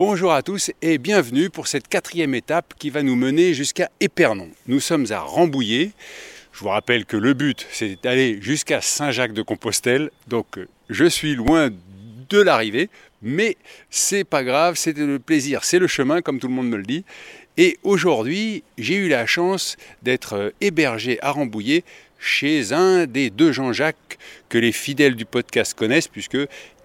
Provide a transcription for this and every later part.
Bonjour à tous et bienvenue pour cette quatrième étape qui va nous mener jusqu'à Épernon. Nous sommes à Rambouillet. Je vous rappelle que le but c'est d'aller jusqu'à Saint-Jacques-de-Compostelle. Donc je suis loin de l'arrivée, mais c'est pas grave, c'est le plaisir, c'est le chemin comme tout le monde me le dit. Et aujourd'hui, j'ai eu la chance d'être hébergé à Rambouillet chez un des deux Jean-Jacques que les fidèles du podcast connaissent puisque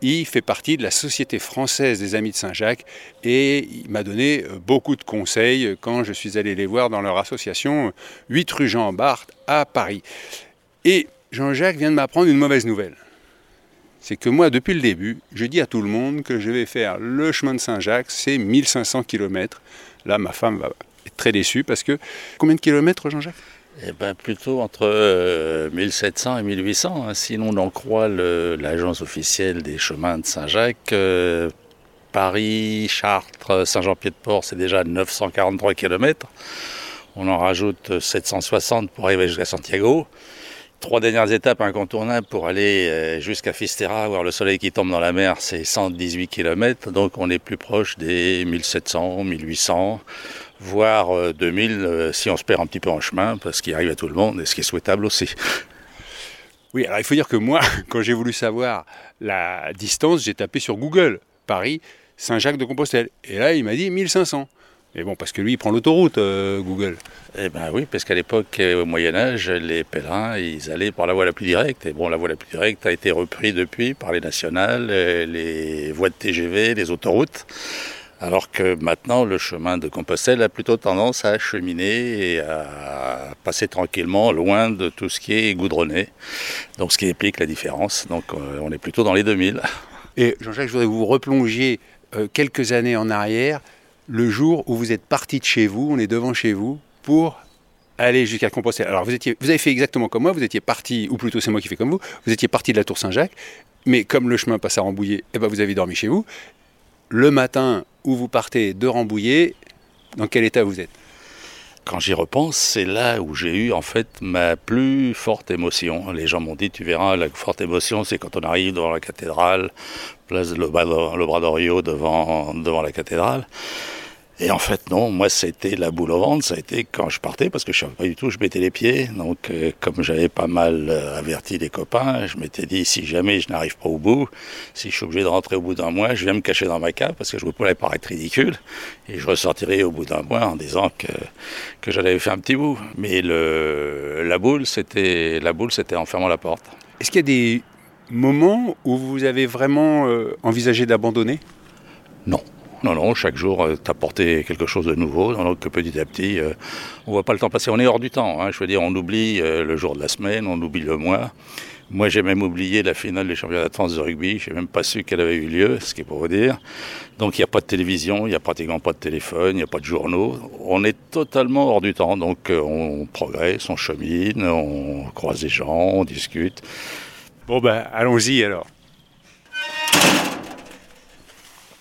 il fait partie de la Société française des Amis de Saint-Jacques et il m'a donné euh, beaucoup de conseils quand je suis allé les voir dans leur association 8 rue Jean Barthes à Paris. Et Jean-Jacques vient de m'apprendre une mauvaise nouvelle. C'est que moi, depuis le début, je dis à tout le monde que je vais faire le chemin de Saint-Jacques, c'est 1500 km. Là, ma femme va être très déçue parce que. Combien de kilomètres, Jean-Jacques? Eh ben, plutôt entre 1700 euh, et 1800. Hein. Sinon, on en croit l'agence officielle des chemins de Saint-Jacques. Euh, Paris, Chartres, Saint-Jean-Pied-de-Port, c'est déjà 943 km. On en rajoute 760 pour arriver jusqu'à Santiago. Trois dernières étapes incontournables pour aller euh, jusqu'à Fisterra, voir le soleil qui tombe dans la mer, c'est 118 km. Donc on est plus proche des 1700, 1800 voire 2000 euh, euh, si on se perd un petit peu en chemin, parce qu'il arrive à tout le monde, et ce qui est souhaitable aussi. Oui, alors il faut dire que moi, quand j'ai voulu savoir la distance, j'ai tapé sur Google, Paris, Saint-Jacques-de-Compostelle. Et là, il m'a dit 1500. Mais bon, parce que lui, il prend l'autoroute, euh, Google. Eh bien oui, parce qu'à l'époque, au Moyen-Âge, les pèlerins, ils allaient par la voie la plus directe. Et bon, la voie la plus directe a été reprise depuis par les nationales, les voies de TGV, les autoroutes. Alors que maintenant, le chemin de Compostelle a plutôt tendance à cheminer et à passer tranquillement loin de tout ce qui est goudronné. Donc, ce qui explique la différence. Donc, euh, on est plutôt dans les 2000. Et Jean-Jacques, je voudrais que vous replongiez euh, quelques années en arrière, le jour où vous êtes parti de chez vous, on est devant chez vous, pour aller jusqu'à Compostelle. Alors, vous, étiez, vous avez fait exactement comme moi, vous étiez parti, ou plutôt c'est moi qui fais comme vous, vous étiez parti de la Tour Saint-Jacques, mais comme le chemin passe à Rambouillet, eh ben vous avez dormi chez vous. Le matin, où vous partez de Rambouillet, dans quel état vous êtes? Quand j'y repense, c'est là où j'ai eu en fait ma plus forte émotion. Les gens m'ont dit, tu verras, la forte émotion, c'est quand on arrive devant la cathédrale, place le, le bras d'Orio devant, devant la cathédrale. Et en fait, non, moi, c'était la boule au ventre, ça a été quand je partais, parce que je ne savais pas du tout, je mettais les pieds. Donc, euh, comme j'avais pas mal euh, averti les copains, je m'étais dit, si jamais je n'arrive pas au bout, si je suis obligé de rentrer au bout d'un mois, je viens me cacher dans ma cave, parce que je ne voulais pas paraître ridicule. Et je ressortirai au bout d'un mois en disant que, que j'en avais fait un petit bout. Mais le, la boule, c'était la boule, c'était en fermant la porte. Est-ce qu'il y a des moments où vous avez vraiment euh, envisagé d'abandonner? Non. Non, non, chaque jour, euh, t'apporter quelque chose de nouveau, donc petit à petit, euh, on voit pas le temps passer. On est hors du temps, hein. je veux dire, on oublie euh, le jour de la semaine, on oublie le mois. Moi, j'ai même oublié la finale des championnats de France de rugby, j'ai même pas su qu'elle avait eu lieu, ce qui est pour vous dire. Donc, il n'y a pas de télévision, il n'y a pratiquement pas de téléphone, il n'y a pas de journaux. On est totalement hors du temps, donc on progresse, on chemine, on croise des gens, on discute. Bon, ben, allons-y alors.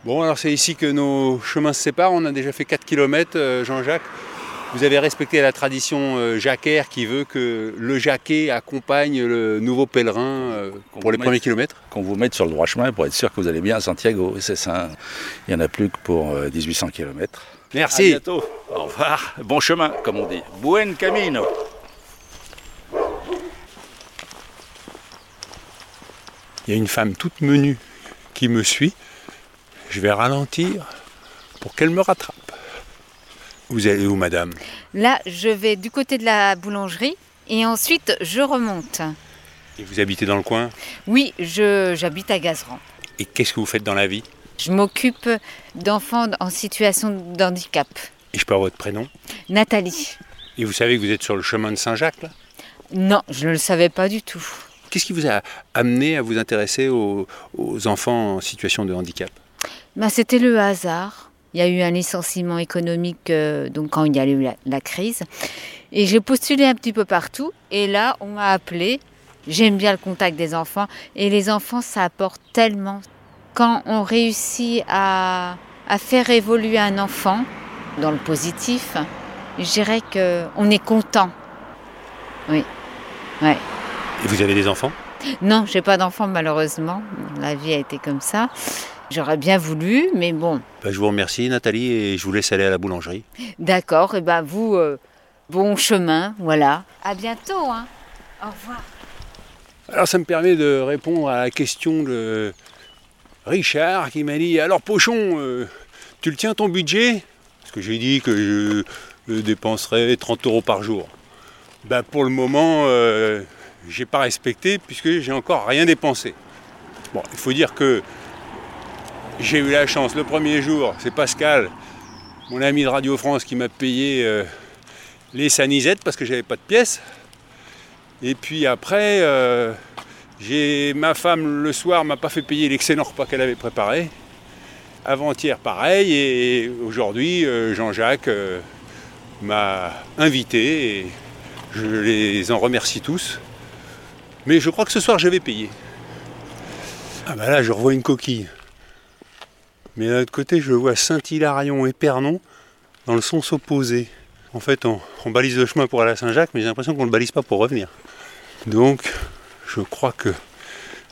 Bon, alors c'est ici que nos chemins se séparent. On a déjà fait 4 km, euh, Jean-Jacques. Vous avez respecté la tradition euh, jacquaire qui veut que le jacquet accompagne le nouveau pèlerin euh, pour les premiers kilomètres Qu'on vous mette sur le droit chemin pour être sûr que vous allez bien à Santiago. C'est ça. Il n'y en a plus que pour 1800 km. Merci. À bientôt. Au revoir. Bon chemin, comme on dit. Buen camino. Il y a une femme toute menue qui me suit je vais ralentir pour qu'elle me rattrape. Vous allez où, madame? Là, je vais du côté de la boulangerie et ensuite je remonte. Et vous habitez dans le coin? Oui, j'habite à Gazeran. Et qu'est-ce que vous faites dans la vie? Je m'occupe d'enfants en situation de handicap. Et je peux avoir votre prénom? Nathalie. Et vous savez que vous êtes sur le chemin de Saint-Jacques, là? Non, je ne le savais pas du tout. Qu'est-ce qui vous a amené à vous intéresser aux enfants en situation de handicap? Bah, C'était le hasard. Il y a eu un licenciement économique euh, donc quand il y a eu la, crise. Et j'ai postulé un petit peu partout. Et là, on m'a appelé. J'aime bien le contact des enfants. Et les enfants, ça apporte tellement. Quand on réussit à, à faire évoluer un enfant dans le positif, je dirais qu'on est content. Oui. Ouais. Et vous avez des enfants? Non, j'ai pas d'enfants malheureusement. La vie a été comme ça. J'aurais bien voulu, mais bon. Bah, je vous remercie Nathalie et je vous laisse aller à la boulangerie. D'accord, et ben vous, euh, bon chemin, voilà. À bientôt, hein. Au revoir. Alors ça me permet de répondre à la question de Richard qui m'a dit Alors Pochon, euh, tu le tiens ton budget? Parce que j'ai dit que je dépenserais 30 euros par jour. Ben, pour le moment, euh, j'ai pas respecté puisque j'ai encore rien dépensé. Bon, il faut dire que j'ai eu la chance le premier jour, c'est Pascal, mon ami de Radio France, qui m'a payé euh, les sanisettes parce que j'avais pas de pièces. Et puis après, euh, j'ai ma femme le soir m'a pas fait payer l'excellent repas qu'elle avait préparé. Avant-hier pareil et aujourd'hui euh, Jean-Jacques m'a invité et je les en remercie tous. Mais je crois que ce soir je vais payer. Ah bah là je revois une coquille. Mais d'un autre côté, je vois Saint-Hilarion et Pernon dans le sens opposé. En fait, on, balise le chemin pour aller à Saint-Jacques, mais j'ai l'impression qu'on ne le balise pas pour revenir. Donc, je crois que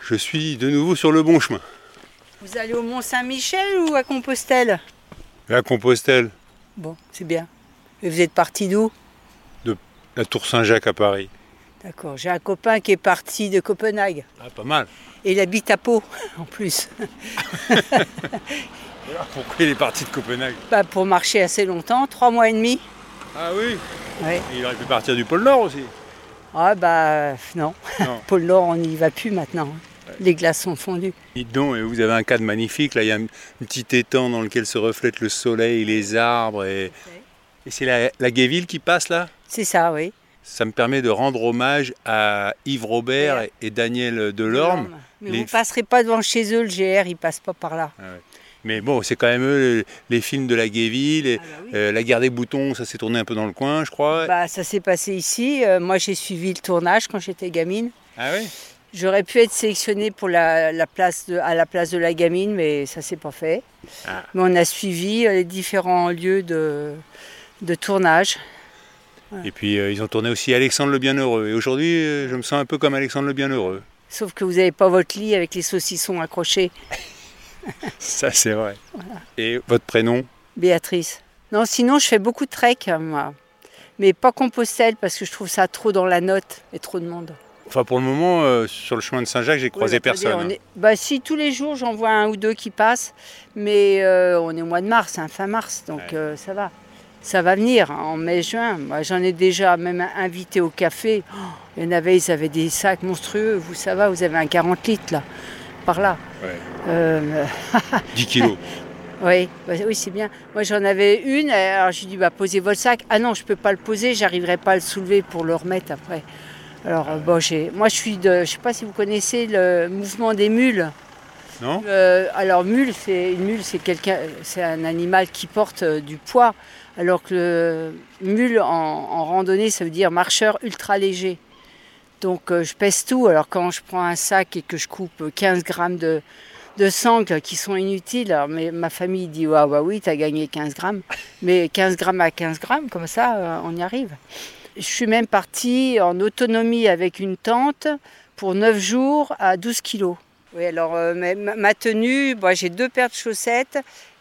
je suis de nouveau sur le bon chemin. Vous allez au Mont-Saint-Michel ou à Compostelle? À Compostelle. Bon, c'est bien. Et vous êtes parti d'où? De la Tour Saint-Jacques à Paris. D'accord. J'ai un copain qui est parti de Copenhague. Ah, pas mal. Et il habite à Pau, en plus. pourquoi il est parti de Copenhague bah, Pour marcher assez longtemps, trois mois et demi. Ah oui Ouais. Il aurait pu partir du pôle Nord aussi. Ah bah non. Non. pôle Nord, on n'y va plus maintenant. Les glaces sont fondues. Dites donc, vous avez un cadre magnifique. Là, il y a un petit étang dans lequel se reflètent le soleil, les arbres. Et, et c'est la, la Guéville qui passe là? C'est ça, oui. Ça me permet de rendre hommage à Yves Robert et, et Daniel Delorme. Mais Les- vous ne passerez pas devant chez eux, le GR, il passe pas par là. Mais bon, c'est quand même eux, les films de la Guéville. Ah bah oui. euh, la guerre des boutons, ça s'est tourné un peu dans le coin, je crois. Bah, ça s'est passé ici. Euh, moi, j'ai suivi le tournage quand j'étais gamine. Ah oui J'aurais pu être sélectionnée pour la, la place de, à la place de la gamine, mais ça s'est pas fait. Ah. Mais on a suivi euh, les différents lieux de, de tournage. Et puis euh, ils ont tourné aussi Alexandre le Bienheureux. Et aujourd'hui, je me sens un peu comme Alexandre le Bienheureux. Sauf que vous n'avez pas votre lit avec les saucissons accrochés. Ça, c'est vrai. Et votre prénom? Béatrice. Non, sinon, je fais beaucoup de trek, moi. Mais pas Compostelle, parce que je trouve ça trop dans la note et trop de monde. Enfin, pour le moment, euh, sur le chemin de Saint-Jacques, j'ai croisé Oui, bah, personne. est- Bah si, tous les jours, j'en vois un ou deux qui passent. Mais euh, on est au mois de mars, hein, fin mars, donc Ouais. euh, ça va. Ça va venir hein, en mai-juin. Moi, j'en ai déjà même invité au café. Oh, il y en avait, ils avaient des sacs monstrueux. Vous, ça va, vous avez un 40 litres, là, par là. Ouais. Euh, 10 kilos. oui, bah, oui c'est bien. Moi, j'en avais une. Alors, j'ai dit, bah, posez votre sac. Ah non, je peux pas le poser. J'arriverai pas à le soulever pour le remettre après. Alors, euh, bon, j'ai, moi, je suis de, je sais pas si vous connaissez le mouvement des mules. Non Euh, alors mule, c'est une mule, c'est quelqu'un, c'est un animal qui porte euh, du poids, alors que le mule en, en randonnée, ça veut dire marcheur ultra léger. Donc euh, je pèse tout. Alors quand je prends un sac et que je coupe 15 grammes de, de sangles qui sont inutiles, alors, mais ma famille dit ouais, ouais, oui, tu as gagné 15 grammes. Mais 15 grammes à 15 grammes, comme ça, euh, on y arrive. Je suis même partie en autonomie avec une tente pour 9 jours à 12 kilos. Oui, alors euh, ma, tenue, moi, j'ai deux paires de chaussettes,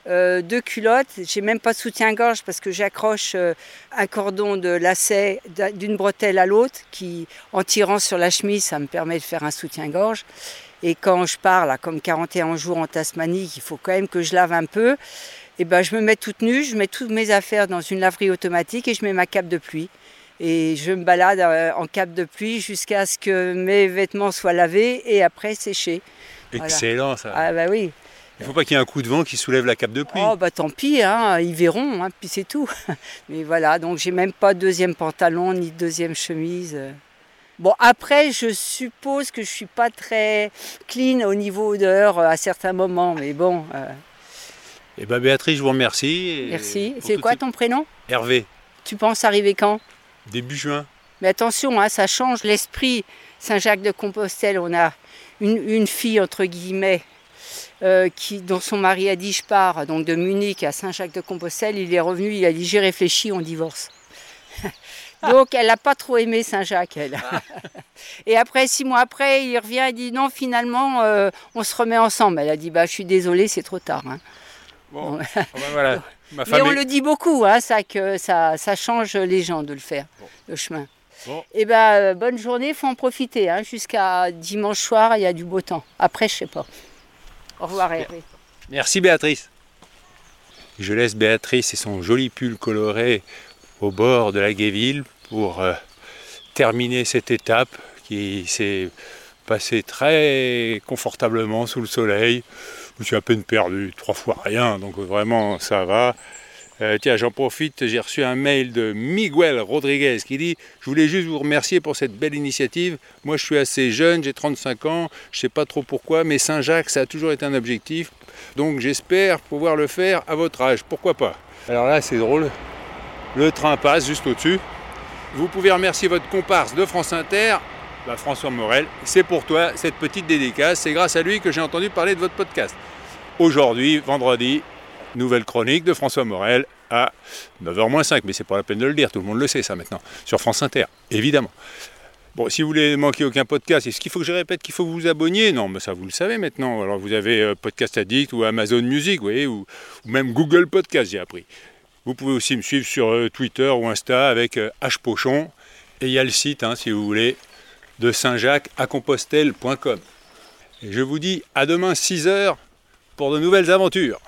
euh, deux culottes. J'ai même pas de soutien-gorge parce que j'accroche euh, un cordon de lacet d'un- d'une bretelle à l'autre qui, en tirant sur la chemise, ça me permet de faire un soutien-gorge. Et quand je pars, là, comme 41 jours en Tasmanie, il faut quand même que je lave un peu. Et ben, je me mets toute nue, je mets toutes mes affaires dans une laverie automatique et je mets ma cape de pluie. Et je me balade euh, en cape de pluie jusqu'à ce que mes vêtements soient lavés et après séchés. Voilà. Excellent ça. Ah bah oui. Il faut pas qu'il y ait un coup de vent qui soulève la cape de pluie. Oh bah tant pis, hein, ils verront, hein, puis c'est tout. Mais voilà, donc j'ai même pas de deuxième pantalon ni de deuxième chemise. Bon après, je suppose que je suis pas très clean au niveau odeur euh, à certains moments, mais bon, euh, Et ben Béatrice, je vous remercie. merci. C'est quoi ton prénom? Hervé, Tu penses arriver quand? Début juin. Mais attention, hein, ça change l'esprit. Saint-Jacques-de-Compostelle, on a une, une fille, entre guillemets, euh, qui, dont son mari a dit je pars, donc de Munich à Saint-Jacques-de-Compostelle. Il est revenu, il a dit j'ai réfléchi, on divorce. Donc elle n'a pas trop aimé Saint-Jacques, elle. Et après, six mois après, il revient et dit non, finalement, euh, on se remet ensemble. Elle a dit, bah, je suis désolée, c'est trop tard. hein. Bon, ah ben voilà. Ma Mais on est- le dit beaucoup, hein, ça, que ça, ça change les gens de le faire, le chemin. Bon. Et ben, euh, bonne journée, faut en profiter. hein, Jusqu'à dimanche soir, il y a du beau temps. Après, je sais pas. Au revoir, Hervé. Merci Béatrice. Je laisse Béatrice et son joli pull coloré au bord de la Guéville pour euh, terminer cette étape qui s'est passée très confortablement sous le soleil. Je me suis à peine perdu, trois fois rien, donc vraiment ça va. Euh, tiens, j'en profite, j'ai reçu un mail de Miguel Rodriguez qui dit Je voulais juste vous remercier pour cette belle initiative. Moi, je suis assez jeune, j'ai 35 ans, je sais pas trop pourquoi, mais Saint-Jacques, ça a toujours été un objectif. Donc, j'espère pouvoir le faire à votre âge. Pourquoi pas? Alors là, c'est drôle. Le train passe juste au-dessus. Vous pouvez remercier votre comparse de France Inter, bah, François Morel. C'est pour toi cette petite dédicace. C'est grâce à lui que j'ai entendu parler de votre podcast. Aujourd'hui, vendredi, nouvelle chronique de François Morel à 9h-5, mais c'est pas la peine de le dire, tout le monde le sait ça maintenant, sur France Inter, évidemment. Bon, si vous voulez manquer aucun podcast, est-ce qu'il faut que je répète qu'il faut vous abonniez Non, mais ça vous le savez maintenant. Alors vous avez euh, Podcast Addict ou Amazon Music, vous voyez, ou, même Google Podcast, j'ai appris. Vous pouvez aussi me suivre sur euh, Twitter ou Insta avec euh, hpochon. Et il y a le site, hein, si vous voulez, de Saint-Jacques à Compostelle.com. Je vous dis à demain 6h pour de nouvelles aventures.